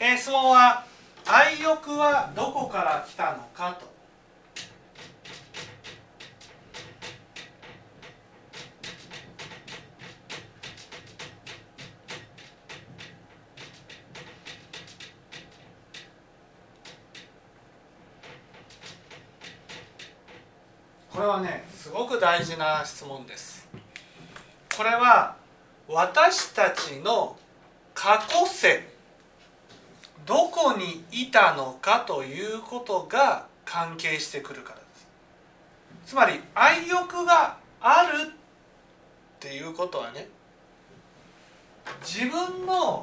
えー、質問は愛欲はどこから来たのかと。これはねすごく大事な質問です。これは私たちの過去世どこにいたのかということが関係してくるからです。つまり愛欲があるっていうことはね自分の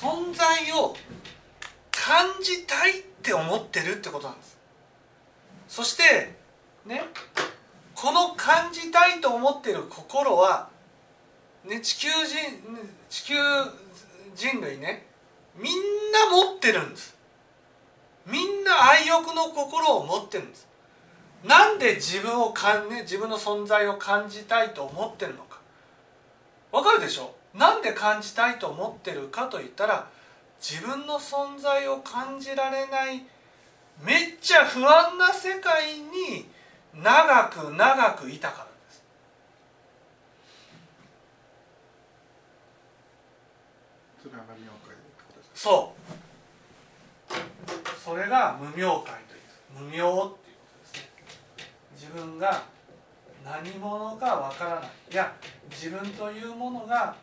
存在を感じたいって思ってるってことなんです。そしてね。この感じたいと思ってる心は、ね、地球人地球人類ねみんな持ってるんです。みんな愛欲の心を持ってるんです。なんで自分をかん、ね、自分の存在を感じたいと思ってるのか。わかるでしょ？なんで感じたいと思ってるかといったら自分の存在を感じられないめっちゃ不安な世界に長く長くいたからです。そう。それが無明会という無明っていうことですね。自分が何者かわからない。いや自分というものが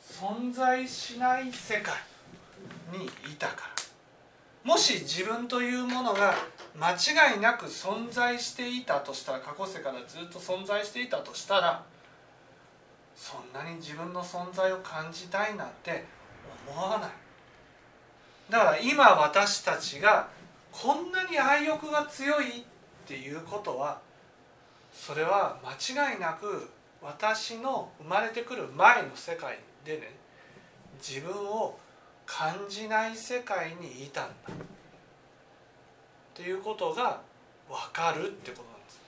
存在しない世界にいたからもし自分というものが間違いなく存在していたとしたら過去世からずっと存在していたとしたらそんなに自分の存在を感じたいなんて思わない。だから今私たちがこんなに愛欲が強いっていうことはそれは間違いなく私の生まれてくる前の世界でね自分を感じない世界にいたんだ。っていうことが分かるってことなんです。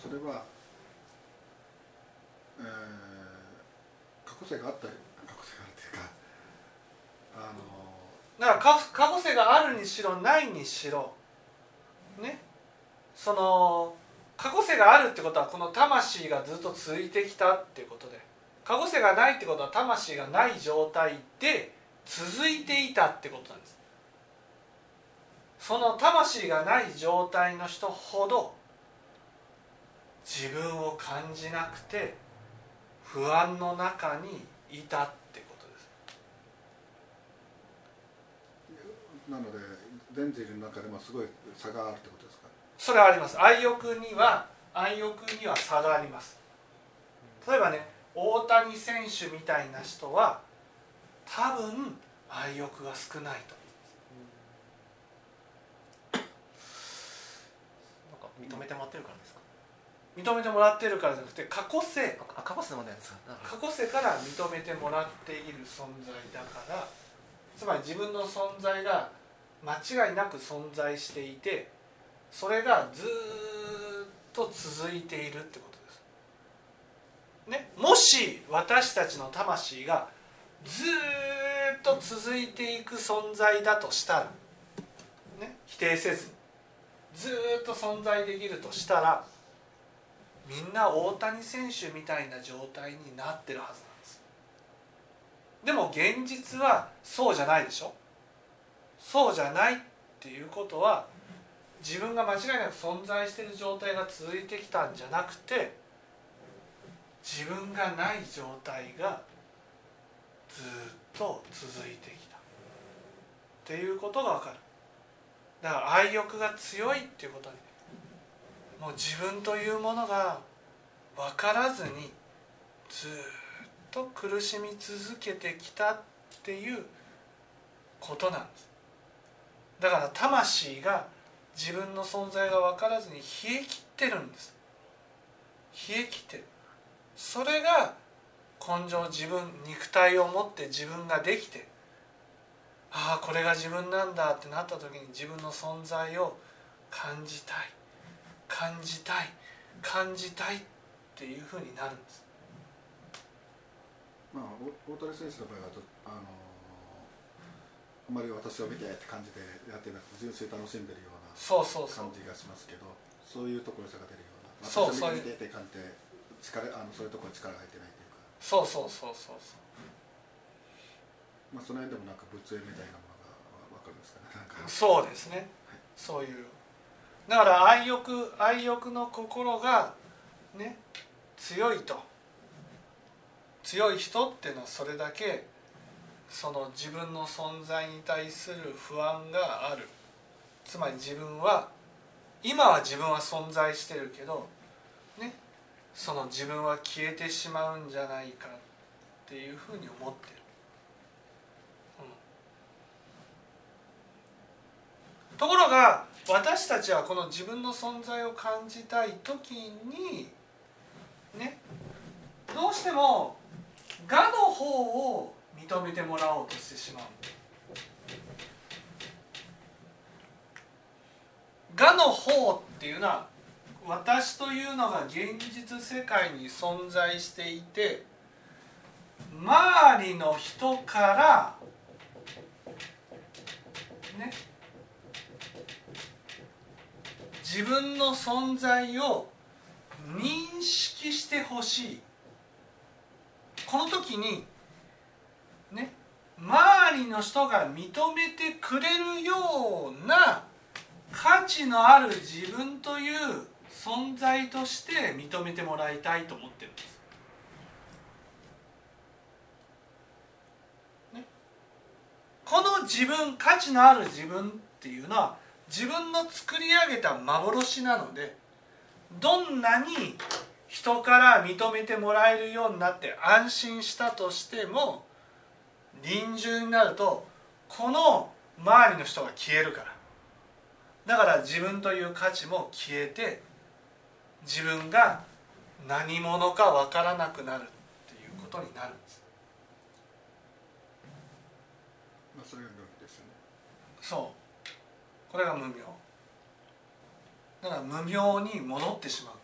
そそれは、えー、過去世があったり過去世があるっていうかあのだから過去世があるにしろないにしろね。その過去世があるってことはこの魂がずっと続いてきたっていうことで。過去世がないってことは魂がない状態で続いていたってことなんです。その魂がない状態の人ほど自分を感じなくて不安の中にいたってことです。なので全人類の中でもすごい差があるってことそれはあります。愛欲には愛欲には差があります。例えばね大谷選手みたいな人は多分愛欲が少ないと。認めてもらってるからですか？認めてもらってるからじゃなくて過去世あ過去世の問題ですか過去世から認めてもらっている存在だからつまり自分の存在が間違いなく存在していてそれがずっと続いているってことです。ね、もし私たちの魂がずっと続いていく存在だとしたら、ね、否定せずずっと存在できるとしたらみんな大谷選手みたいな状態になってるはずなんですでも現実はそうじゃないでしょ？そうじゃないっていうことは自分が間違いなく存在している状態が続いてきたんじゃなくて自分がない状態がずっと続いてきた。っていうことが分かる。だから愛欲が強いっていうことに。もう自分というものが分からずにずっと苦しみ続けてきたっていうことなんです。だから魂が自分の存在が分からずに冷え切ってるんです。冷え切ってる。それが根性自分肉体を持って自分ができてああこれが自分なんだってなった時に自分の存在を感じたい。感じたい。感じたい。っていうふうになるんです。まあ大谷選手の場合はあのあまり私を見てって感じでやってなくて純粋楽しんでるよそうそうそう。感じがしますけどそういうところ差が出るような。そう私を見てって感じで力あのそういうところに力が入ってないというか、そうそうそうそう。そうまあ、その辺でもなんか仏縁みたいなものがわかるんですかね。そうですね。そういう。だから愛欲愛欲の心がね強いと。強い人っていうのはそれだけその自分の存在に対する不安があるつまり自分は今は自分は存在してるけどねその自分は消えてしまうんじゃないかっていうふうに思ってる。ところが私たちはこの自分の存在を感じたい時にねどうしても我の方を認めてもらおうとしてしまう我の方っていうのは私というのが現実世界に存在していて周りの人からね自分の存在を認識してほしい。この時にね周りの人が認めてくれるような価値のある自分という存在として認めてもらいたいと思ってるんです。ね、この自分価値のある自分っていうのは自分の作り上げた幻なのでどんなに人から認めてもらえるようになって安心したとしても臨終になるとこの周りの人が消えるからだから自分という価値も消えて自分が何者か分からなくなるっていうことになるんです。まあそれが病気ですよね。そう。これが無明。だから無明に戻ってしまう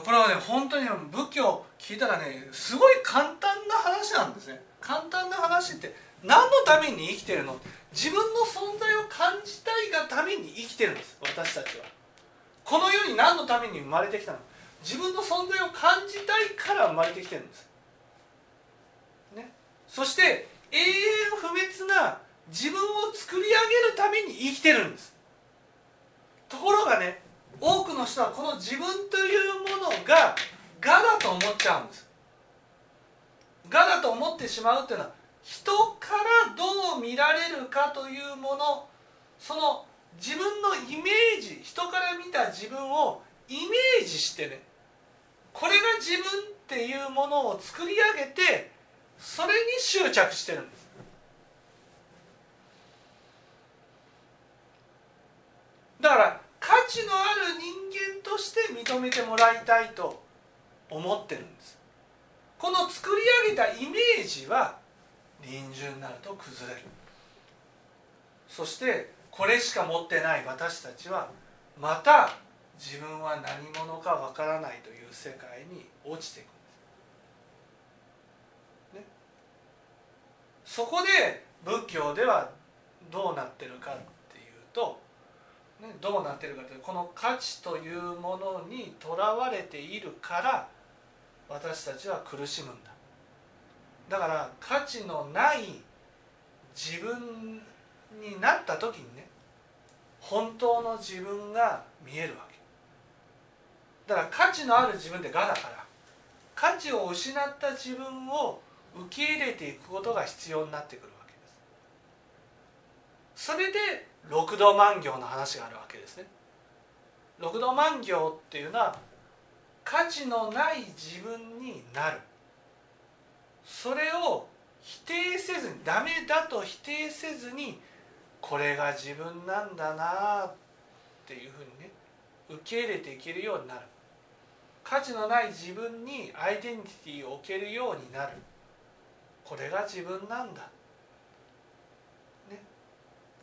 これはね本当に仏教聞いたらねすごい簡単な話なんですね。簡単な話って何のために生きてるの？自分の存在を感じたいがために生きてるんです。私たちは。この世に何のために生まれてきたの？自分の存在を感じたいから生まれてきてるんです。ね？そして永遠不滅な自分を作り上げるために生きてるんです。ところがね多くの人はこの自分というものが我だと思っちゃうんです。我だと思ってしまうっていうのは人からどう見られるかというものその自分のイメージ人から見た自分をイメージしてねこれが自分っていうものを作り上げてそれに執着してるんです。だから価値のある人間として認めてもらいたいと思ってるんです。この作り上げたイメージは臨終になると崩れる。そしてこれしか持ってない私たちはまた自分は何者かわからないという世界に落ちていくんです、ね、そこで仏教ではどうなってるかっていうとね、どうなってるかというとこの価値というものにとらわれているから私たちは苦しむんだ。だから価値のない自分になった時にね本当の自分が見えるわけ。だから価値のある自分って我だから価値を失った自分を受け入れていくことが必要になってくるわけです。それで六道万行の話があるわけですね。六道万行っていうのは価値のない自分になる。それを否定せずにダメだと否定せずにこれが自分なんだなっていうふうにね受け入れていけるようになる。価値のない自分にアイデンティティを置けるようになる。これが自分なんだ。ね。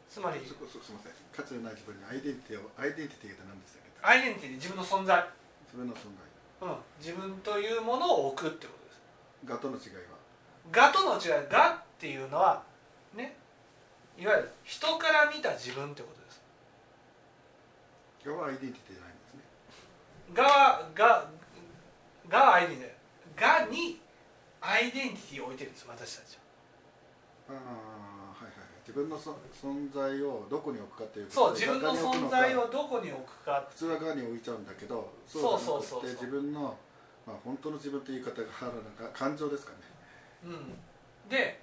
つまりそこそすみません。価値のない自分にアイデンティティをアイデンティティって何でしたっけ？アイデンティティ自分の存在、自分の存在。うん、自分というものを置くってことです。がとの違いは？我との違い我っていうのはねいわゆる人から見た自分ってことです。がはアイデンティティじゃないんですね。我は我我はアイデンティティ。我にアイデンティティを置いてるんです私たちは。ああはいはいはい。自分のそ存在をどこに置くかっていうそう自分の存か在をどこに置くか。普通は側に置いちゃうんだけどそうそうそうそう自分の、まあ、本当の自分って言い方が腹なんか感情ですかねうん。で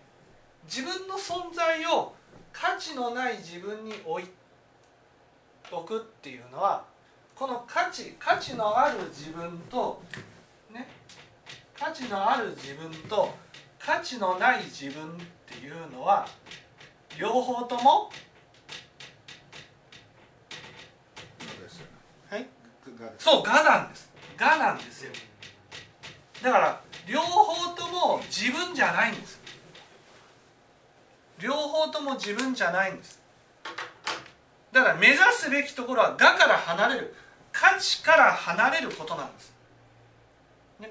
自分の存在を価値のない自分に置い置くっていうのはこの価値価値のある自分とね価値のある自分と価値のない自分っていうのは両方ともはい。そう我なんです。我なんですよ。だから両方とも自分じゃないんです。両方とも自分じゃないんです。だから目指すべきところは我から離れる。価値から離れることなんです。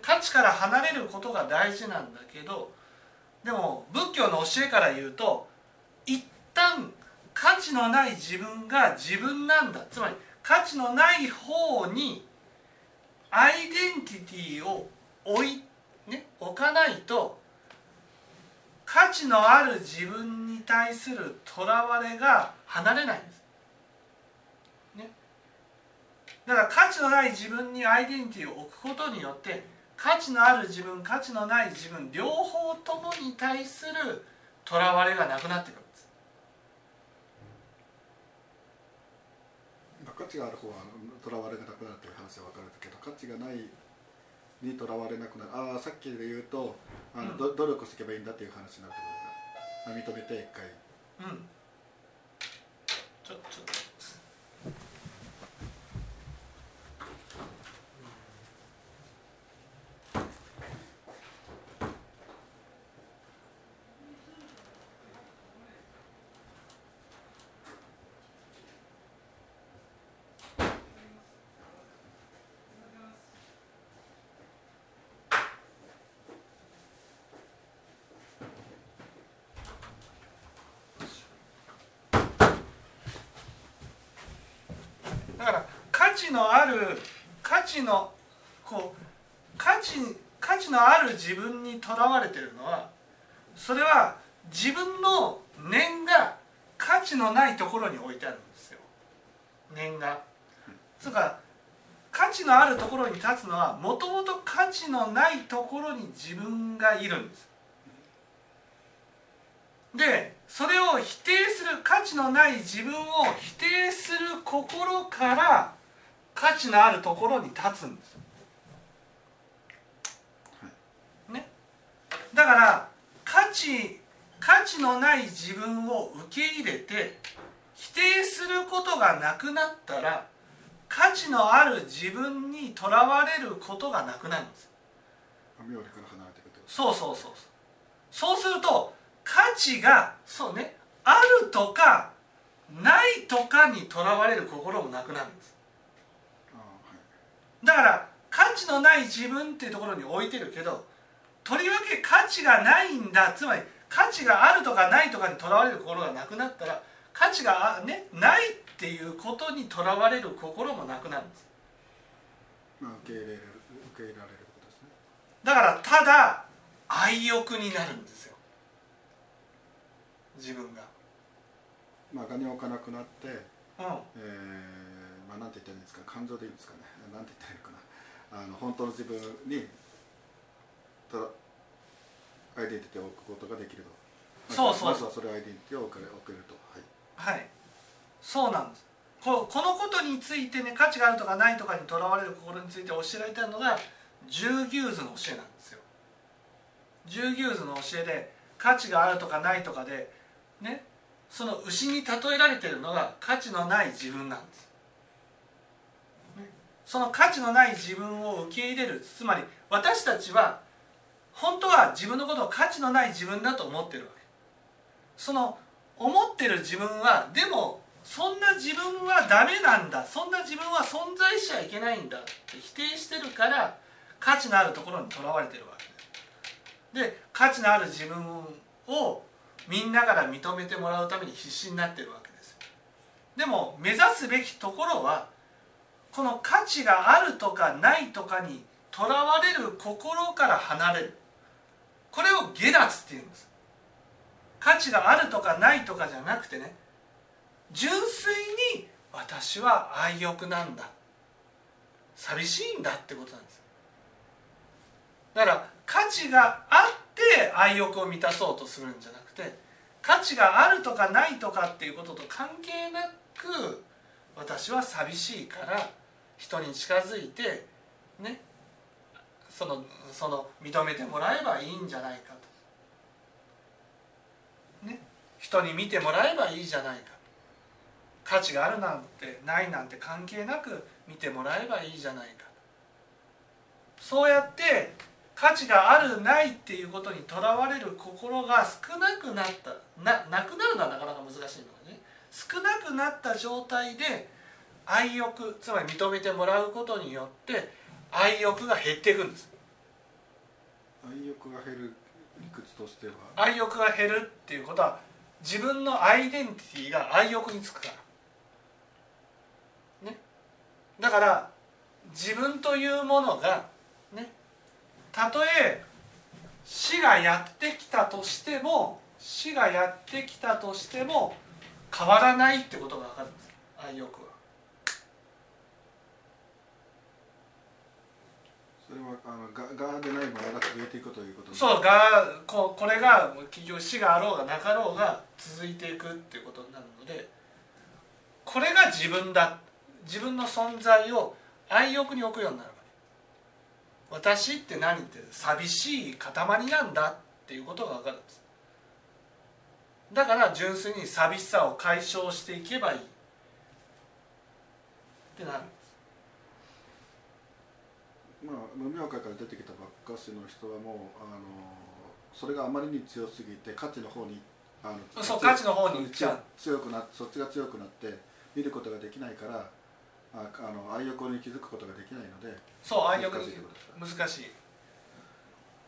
価値から離れることが大事なんだけどでも仏教の教えから言うと一旦価値のない自分が自分なんだ。つまり価値のない方にアイデンティティを置い、ね、置かないと価値のある自分に対するとらわれが離れないんです、ね、だから価値のない自分にアイデンティティを置くことによって価値のある自分価値のない自分両方ともに対するとらわれがなくなってくるんです。価値がある方はとらわれがなくなるという話は分かるけど価値がないにとらわれなくなる。ああさっきで言うとあの、うん。ど努力していけばいいんだっていう話になるってことですね認めて一回うんちょちょっとだから価値のある価値のこう価値価値のある自分にとらわれてるのはそれは自分の念が価値のないところに置いてあるんですよ。念が。それか価値のあるところに立つのはもともと価値のないところに自分がいるんです。でそれを否定する価値のない自分を否定する心から価値のあるところに立つんです、ね、だから価値価値のない自分を受け入れて否定することがなくなったら価値のある自分にとらわれることがなくなるんです。そうそうそうそう。そうすると価値がそうね。あるとかないとかにとらわれる心もなくなるんです。だから価値のない自分っていうところに置いてるけどとりわけ価値がないんだつまり価値があるとかないとかにとらわれる心がなくなったら価値があ、ね、ないっていうことにとらわれる心もなくなるんです。まあ受け入れる受け入れられることですね。だからただ愛欲になるんですよ自分が。まあ我に置かなくなってうん。えーまあ、なんて言ったらいいんですか？感情でいいんですかね？なんて言ったらいいのかな？あの本当の自分にとアイデンティティを置くことができると。そうそう。まずはそれアイデンティティを置けると。はい。はい。そうなんです。ここのことについてね価値があるとかないとかにとらわれる心について教えられたのが十牛図の教えなんですよ。十牛図の教えで価値があるとかないとかでねその牛に例えられてるのが価値のない自分なんです、その価値のない自分を受け入れる。つまり私たちは本当は自分のことを価値のない自分だと思ってるわけ。その思ってる自分はでもそんな自分はダメなんだ。そんな自分は存在しちゃいけないんだって否定してるから価値のあるところにとらわれてるわけで価値のある自分をみんなから認めてもらうために必死になってるわけですでも目指すべきところはこの価値があるとかないとかにとらわれる心から離れる。これを下脱っていうんです。価値があるとかないとかじゃなくてね純粋に私は愛欲なんだ。寂しいんだってことなんです。だから価値があって愛欲を満たそうとするんじゃなくて価値があるとかないとかっていうことと関係なく私は寂しいから人に近づいてねそのその認めてもらえばいいんじゃないかと。ね人に見てもらえばいいじゃないか価値があるなんてないなんて関係なく見てもらえばいいじゃないかそうやって価値があるないっていうことにとらわれる心が少なくなった。ななくなるのはなかなか難しいのがね。少なくなった状態で愛欲つまり認めてもらうことによって愛欲が減っていくんです。愛欲が減る理屈としては。愛欲が減るっていうことは自分のアイデンティティが愛欲につくから。ね。だから自分というものがねたとえ死がやってきたとしても死がやってきたとしても変わらないってことが分かるんです。愛欲は。それはあのががでないものが続いていくということそうがここれが企業死があろうがなかろうが続いていくっていうことになるのでこれが自分だ。自分の存在を愛欲に置くようになる私って何って寂しい塊なんだっていうことが分かるんです。だから純粋に寂しさを解消していけばいいってなるんです。まあ無明界から出てきたばっかしの人はもうあのそれがあまりに強すぎて価値の方にあのそう価値の方に行っちゃう。強くなそっちが強くなって見ることができないからああの愛欲に気づくことができないのでそう愛欲難しいってことですか？難しい。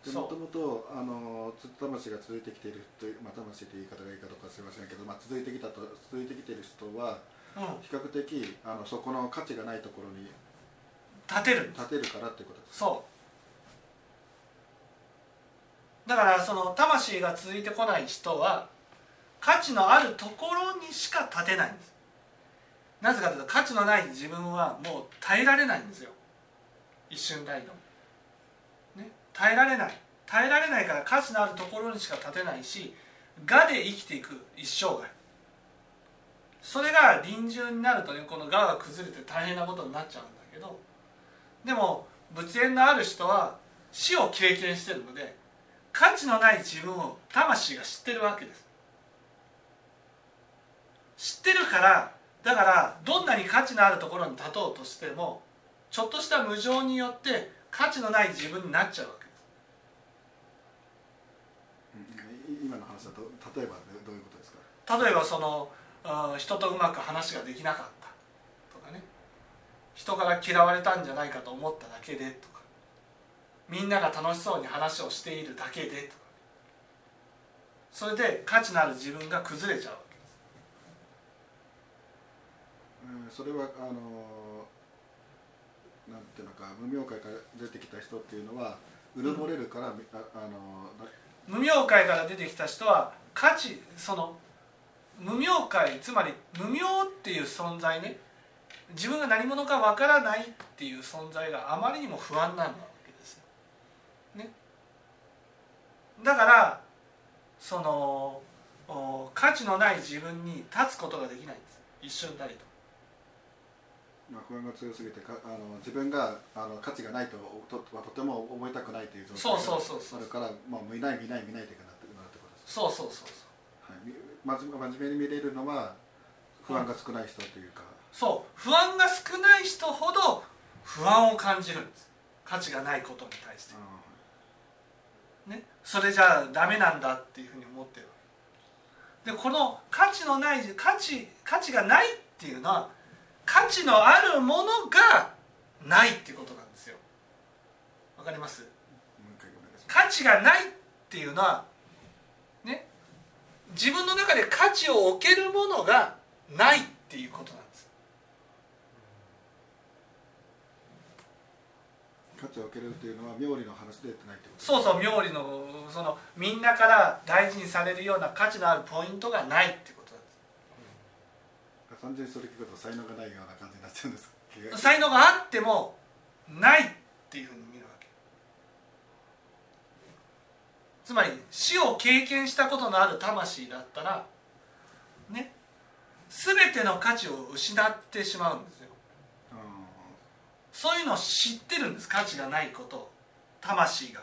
そう。でもともとあのつ魂が続いてきているという、まあ、魂という言い方がいいかどうかすみませんけど、まあ、続いてきたと続いてきている人はうん。比較的あのそこの価値がないところに立てる立てるからっていうことですそう。だからその魂が続いてこない人は価値のあるところにしか立てないんですなぜかというと価値のない自分はもう耐えられないんですよ。一瞬たりとも、ね、耐えられない。耐えられないから価値のあるところにしか立てないし我で生きていく一生涯。それが臨終になるとねこの我が崩れて大変なことになっちゃうんだけどでも仏縁のある人は死を経験してるので価値のない自分を魂が知ってるわけです。知ってるからだからどんなに価値のあるところに立とうとしてもちょっとした無常によって価値のない自分になっちゃうわけ。です今の話だと例えばどういうことですか？例えばその人とうまく話ができなかった。とかね。人から嫌われたんじゃないかと思っただけでとか。みんなが楽しそうに話をしているだけでとか。それで価値のある自分が崩れちゃうわけですそれはあのなんていうのか無明界から出てきた人っていうのはうぬぼれるから、ああの無明界から出てきた人は価値その無明界つまり無明っていう存在ね自分が何者かわからないっていう存在があまりにも不安なんだわけですよ。ね、だからその価値のない自分に立つことができないんです一瞬たりと。まあ、不安が強すぎてかあの自分があの価値がないととはとても思いたくないという状そう態そうそうそう。があるから、まあ、見ない見ない見ないというかなってなるってことです、そうそうそうそう。はい。み、まじ真面目に見れるのは不安が少ない人というか、そう。不安が少ない人ほど不安を感じるんです。価値がないことに対して。ね、それじゃあダメなんだっていうふうに思ってる。でこの価値のない価値価値がないっていうのは価値のあるものがないっていうことなんですよ。わかります？価値がないっていうのはね自分の中で価値を置けるものがないっていうことなんです。価値を受けるというのは妙理の話で言ってないってことそうそう妙理のそのみんなから大事にされるような価値のあるポイントがないってこと完全にそれ聞くと才能がないような感じになっちゃうんです才能があってもないっていうふうに見るわけ。つまり死を経験したことのある魂だったらね全ての価値を失ってしまうんですよ。あそういうのを知ってるんです。価値がないこと。魂が。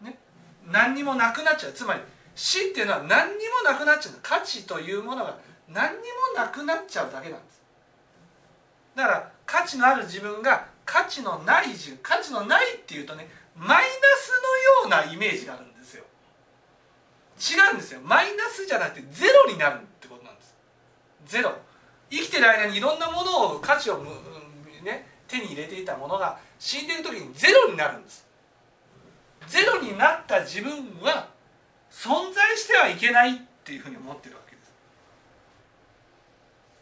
ね。何にもなくなっちゃう。つまり死っていうのは何にもなくなっちゃう価値というものが何にもなくなっちゃうだけなんです。だから価値のある自分が価値のない自分価値のないっていうとねマイナスのようなイメージがあるんですよ。違うんですよ。マイナスじゃなくてゼロになるってことなんです。ゼロ。生きてる間にいろんなものを価値をむ、ね、手に入れていたものが死んでる時にゼロになるんです。ゼロになった自分は存在してはいけないっていうふうに思ってるわけ。です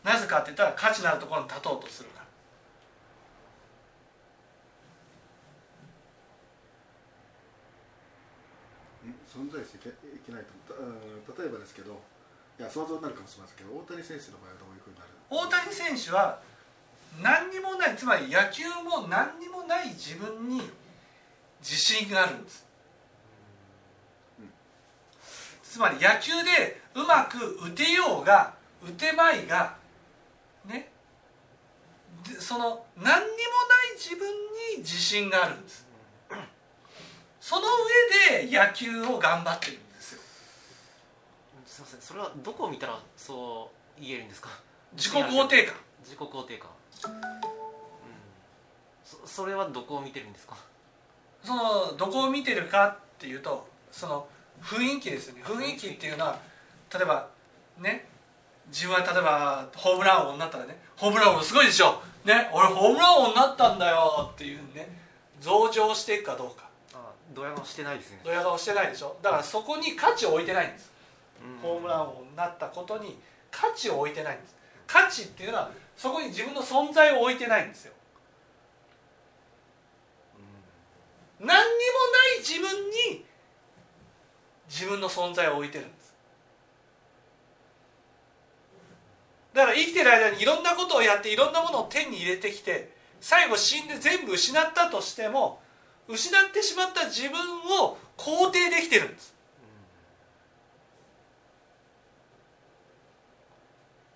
なぜかって言ったら価値のあるところに立とうとするから。ん存在していけないと例えばですけどいや想像になるかもしれませんけど大谷選手の場合はどういうふうになる？大谷選手は何にもないつまり野球も何にもない自分に自信があるんです、つまり野球でうまく打てようが打てまいがね。でその何にもない自分に自信があるんです。その上で野球を頑張ってるんですよ。すいません。それはどこを見たらそう言えるんですか？自己肯定感。自己肯定感。うん。そそれはどこを見てるんですか？そのどこを見てるかっていうとその雰囲気ですよね。雰囲気っていうのは例えばね自分は例えばホームラン王になったらねホームラン王すごいでしょ。ね俺ホームラン王になったんだよ。っていうね増上していくかどうか。あドヤ顔してないですね。ドヤ顔してないでしょ。だからそこに価値を置いてないんです。うん。ホームラン王になったことに価値を置いてないんです。価値っていうのはそこに自分の存在を置いてないんですよ。何にもない自分に自分の存在を置いてる。んですだから生きてる間にいろんなことをやっていろんなものを手に入れてきて最後死んで全部失ったとしても失ってしまった自分を肯定できてるんです。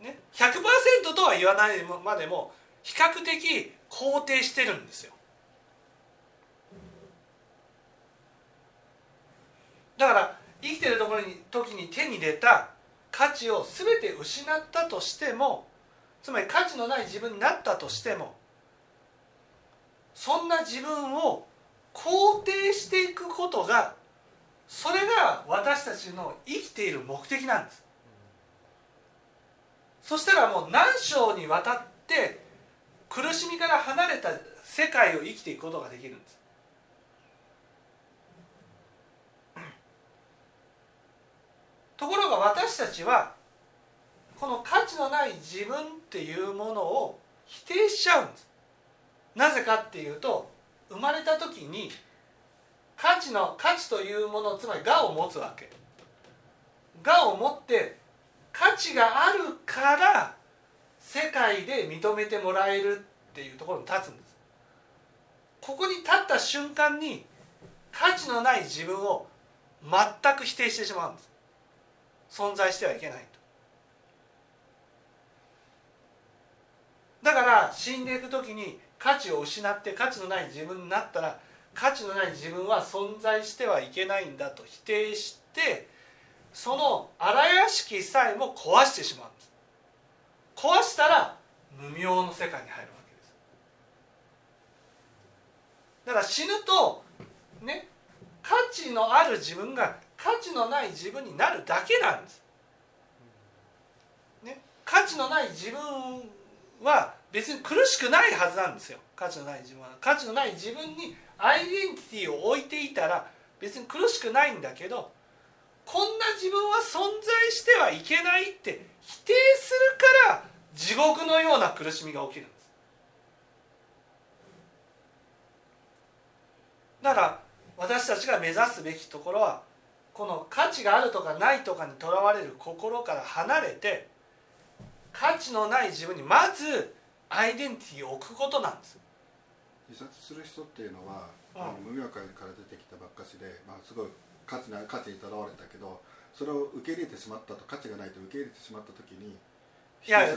ね、100%とは言わないまでも比較的肯定してるんですよ。だから生きてるところに時に手に入れた価値を全て失ったとしてもつまり価値のない自分になったとしてもそんな自分を肯定していくことがそれが私たちの生きている目的なんです。そしたらもう何章にわたって苦しみから離れた世界を生きていくことができるんです。ところが私たちはこの価値のない自分っていうものを否定しちゃうんです。なぜかっていうと生まれた時に価値の価値というものつまり我を持つわけ。我を持って価値があるから世界で認めてもらえるっていうところに立つんです。ここに立った瞬間に価値のない自分を全く否定してしまうんです。存在してはいけないと。だから死んでいく時に価値を失って価値のない自分になったら価値のない自分は存在してはいけないんだと否定してその荒屋敷さえも壊してしまうんです。壊したら無明の世界に入るわけです。だから死ぬとね価値のある自分が価値のない自分になるだけなんです、ね、価値のない自分は別に苦しくないはずなんですよ。価値のない自分は。価値のない自分にアイデンティティを置いていたら別に苦しくないんだけどこんな自分は存在してはいけないって否定するから地獄のような苦しみが起きるんです。だから私たちが目指すべきところはこの価値があるとかないとかにとらわれる心から離れて価値のない自分にまずアイデンティティを置くことなんです。自殺する人っていうのは、うん。あの無明界から出てきたばっかしで、まあ、すごい価値な価値にとらわれたけどそれを受け入れてしまったと価値がないと受け入れてしまった時にいや違う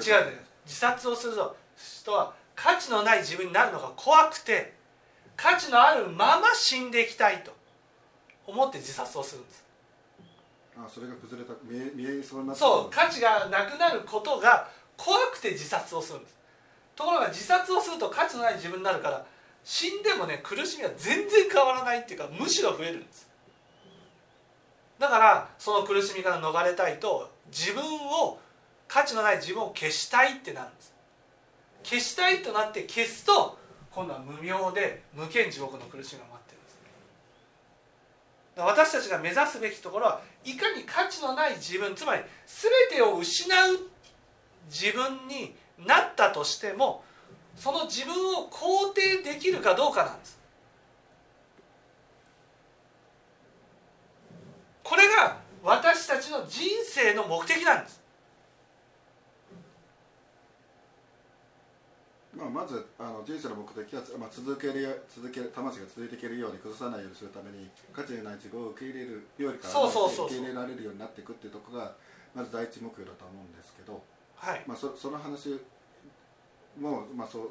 自殺をする人は価値のない自分になるのが怖くて価値のあるまま死んでいきたいと思って自殺をするんですあそれが崩れた見え見えそうになそう価値がなくなることが怖くて自殺をするんです。ところが自殺をすると価値のない自分になるから死んでもね苦しみは全然変わらないっていうかむしろ増えるんです。だからその苦しみから逃れたいと自分を価値のない自分を消したいってなるんです。消したいとなって消すと今度は無明で無限地獄の苦しみが待ってるんですだから私たちが目指すべきところはいかに価値のない自分つまり全てを失う自分になったとしてもその自分を肯定できるかどうかなんです。これが私たちの人生の目的なんですまあ、まずあの人生の目的は、まあ、続けるや続ける魂が続いていけるように崩さないようにするために価値のない自分を受け入れるよりから受け入れられるようになっていくっていうところがまず第一目標だと思うんですけど、はい。まあ、そその話も、まあ、そう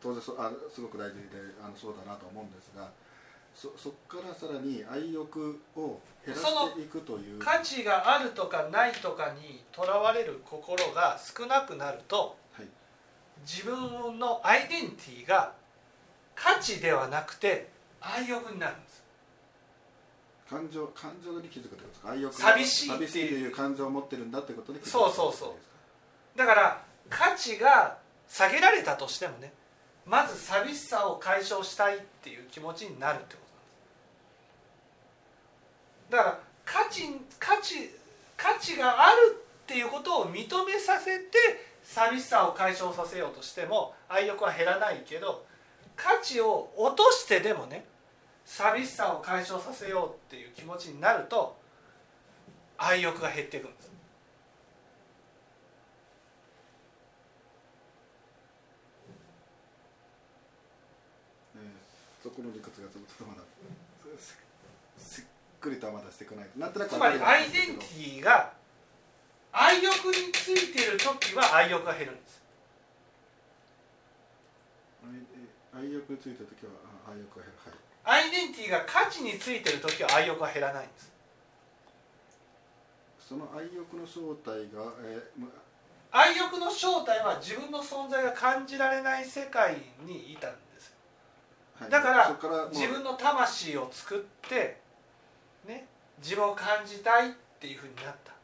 当然そあすごく大事であのそうだなと思うんですがそそこからさらに愛欲を減らしていくという。価値があるとかないとかにとらわれる心が少なくなるとはい自分のアイデンティティが価値ではなくて愛欲になるんです。感情感情に気づくってことですか？愛欲寂しい寂しいという感情を持ってるんだってことに気づくそうそうそう。だから価値が下げられたとしてもねまず寂しさを解消したいっていう気持ちになるってことなんです。だから価値価値価値があるっていうことを認めさせて寂しさを解消させようとしても愛欲は減らないけど価値を落としてでもね寂しさを解消させようっていう気持ちになると愛欲が減っていくんです。えーそこの理屈がちょっとまだししっくりとはまだしてこない。なんとなくつまりアイデンティティが愛欲についている時は愛欲が減るんです。愛愛欲についてる時はあ愛欲が減る。はい。アイデンティティが価値についている時は愛欲が減らないんです。その愛欲の正体が、えーま愛欲の正体は自分の存在が感じられない世界にいたんです。よはい。だからから自分の魂を作ってね自分を感じたいっていうふうになった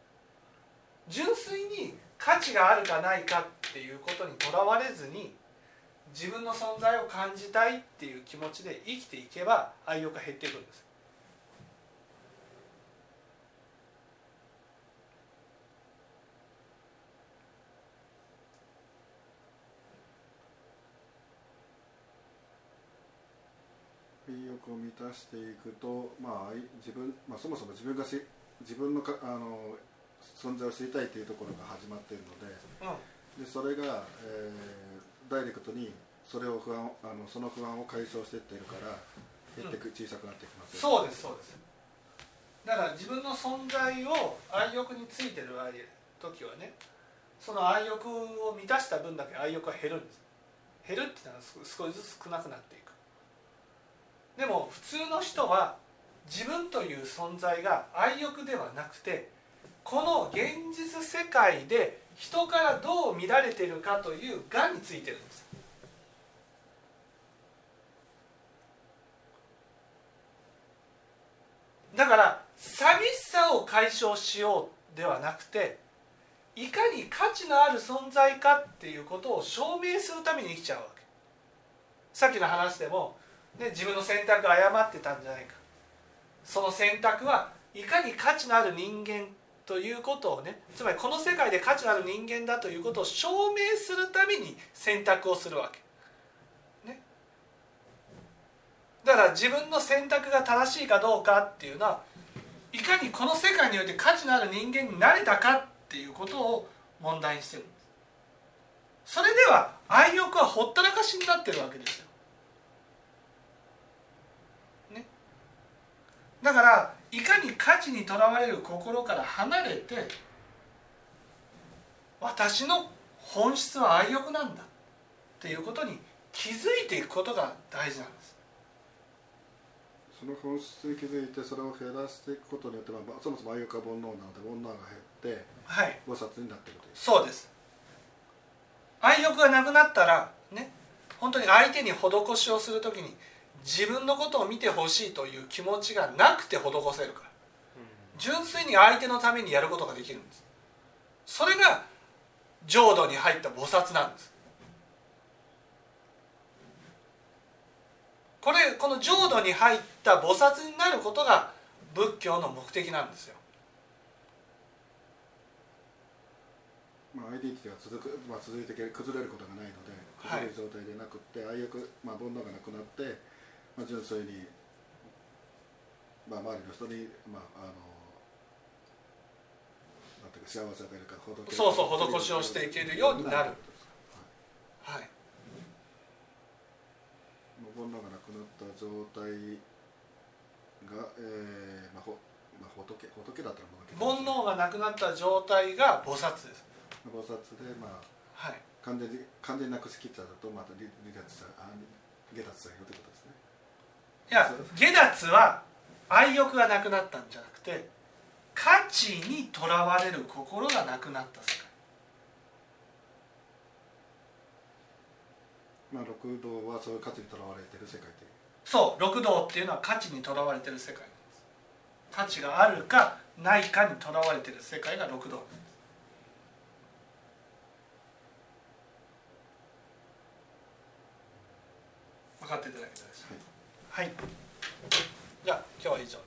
純粋に価値があるかないかっていうことにとらわれずに自分の存在を感じたいっていう気持ちで生きていけば愛欲が減っていくんです。愛欲を満たしていくと、まあ、愛自分、まあ、そもそも自分がし自分のかあの存在を知りたいというところが始まっているのでうん。でそれが、えーダイレクトにそれを不安をあのその不安を解消していっているから減ってく、小さくなってきますよ。そうですそうです。だから自分の存在を愛欲についてる時はねその愛欲を満たした分だけ愛欲は減るんです。減るっていうのは少しずつ少なくなっていく。でも普通の人は自分という存在が愛欲ではなくてこの現実世界で人からどう見られてるかというがについてるんです。だから寂しさを解消しようではなくていかに価値のある存在かっていうことを証明するために生きちゃうわけ。さっきの話でも、ね、自分の選択誤ってたんじゃないか。その選択はいかに価値のある人間ということをねつまりこの世界で価値のある人間だということを証明するために選択をするわけ。ね、だから自分の選択が正しいかどうかっていうのはいかにこの世界において価値のある人間になれたかっていうことを問題にしてるんですそれでは愛欲はほったらかしになってるわけですよ、ね、だからいかに価値にとらわれる心から離れて私の本質は愛欲なんだっていうことに気づいていくことが大事なんです。その本質に気づいてそれを減らしていくことによって、まあ、そもそも愛欲は煩悩なので煩悩が減ってはい。菩薩になっているというそうです。愛欲がなくなったらね本当に相手に施しをするときに自分のことを見てほしいという気持ちがなくて施せるから。純粋に相手のためにやることができるんです。それが浄土に入った菩薩なんです。これこの浄土に入った菩薩になることが仏教の目的なんですよ。まあ、アイデンティティが続く、まあ、続いて崩れることがないのではい崩れる状態でなくって、愛欲、まあ、煩悩がなくなって、まあ、純粋に、まあ、周りの人に、まあ、あのなんていうか幸せを与えるから施けるそうそう施しをしていけるようになる。はい。はい。煩悩がなくなった状態が、えーまあほまあ、仏仏だったら煩悩がなくなった状態が菩薩です。菩薩で、まあ、はい。完全に完全になくしきっちゃうとまた離離脱さあ下脱されるということですねいや下脱は愛欲がなくなったんじゃなくて価値にとらわれる心がなくなった世界。まあ、六道はそういう価値にとらわれている世界という。そう六道っていうのは価値にとらわれてる世界価値があるかないかにとらわれてる世界が六道分かっていただけはい。じゃあ今日は以上。